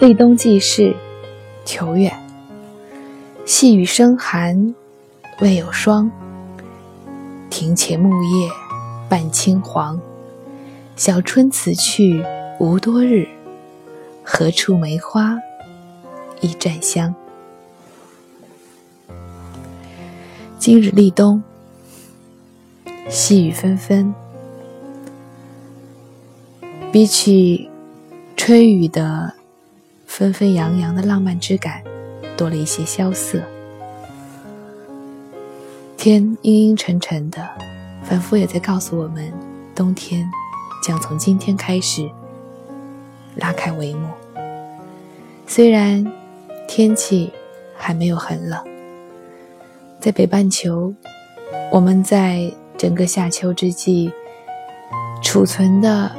立冬记事，求远。细雨生寒，未有霜。庭前木叶半青黄。小春此去无多日，何处梅花一绽香？今日立冬，细雨纷纷，比起春雨的。纷纷扬扬的浪漫之感，多了一些萧瑟。天阴阴沉沉的，仿佛也在告诉我们，冬天将从今天开始拉开帷幕。虽然天气还没有很冷，在北半球，我们在整个夏秋之际储存的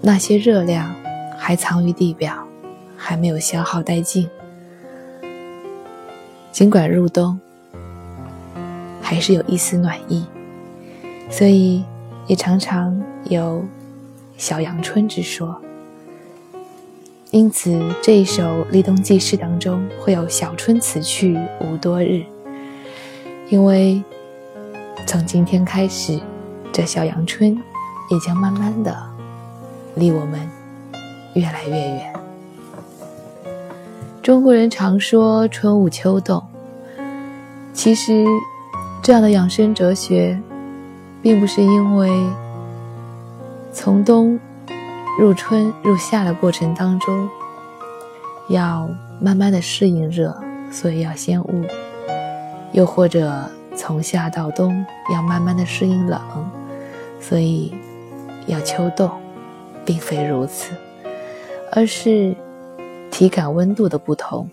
那些热量还藏于地表。还没有消耗殆尽，尽管入冬，还是有一丝暖意，所以也常常有小阳春之说。因此，这一首立冬记事当中会有“小春此去无多日”，因为从今天开始，这小阳春也将慢慢的离我们越来越远。中国人常说春捂秋冻，其实这样的养生哲学，并不是因为从冬入春入夏的过程当中，要慢慢的适应热，所以要先捂；又或者从夏到冬要慢慢的适应冷，所以要秋冻，并非如此，而是。体感温度的不同，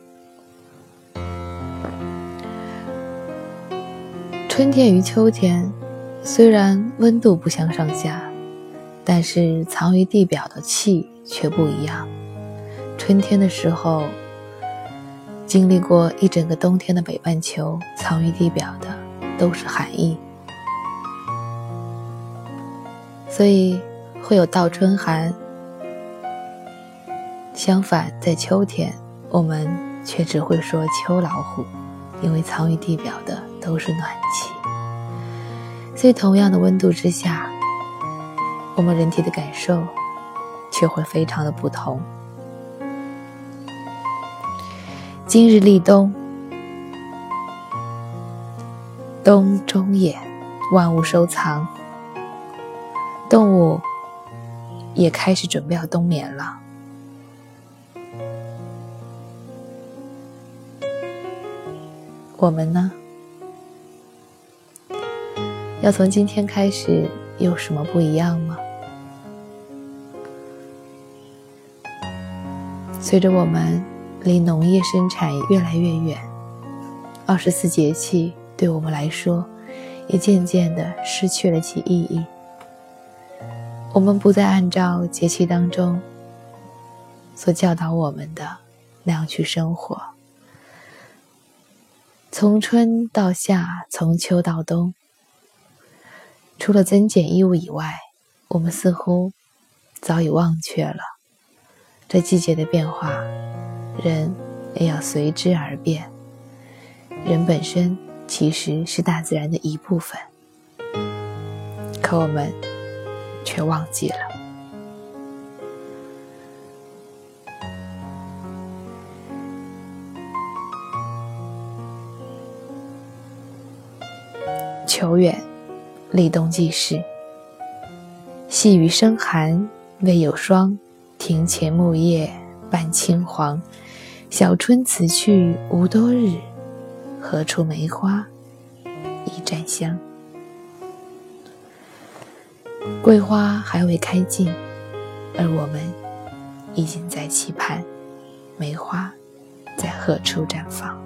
春天与秋天虽然温度不相上下，但是藏于地表的气却不一样。春天的时候，经历过一整个冬天的北半球，藏于地表的都是寒意，所以会有倒春寒。相反，在秋天，我们却只会说秋老虎，因为藏于地表的都是暖气。所以，同样的温度之下，我们人体的感受却会非常的不同。今日立冬，冬中也，万物收藏，动物也开始准备要冬眠了。我们呢？要从今天开始有什么不一样吗？随着我们离农业生产越来越远，二十四节气对我们来说也渐渐的失去了其意义。我们不再按照节气当中所教导我们的那样去生活。从春到夏，从秋到冬，除了增减衣物以外，我们似乎早已忘却了这季节的变化，人也要随之而变。人本身其实是大自然的一部分，可我们却忘记了。求远，立冬记事。细雨生寒，未有霜。庭前木叶半青黄。小春此去无多日，何处梅花一绽香？桂花还未开尽，而我们已经在期盼梅花在何处绽放。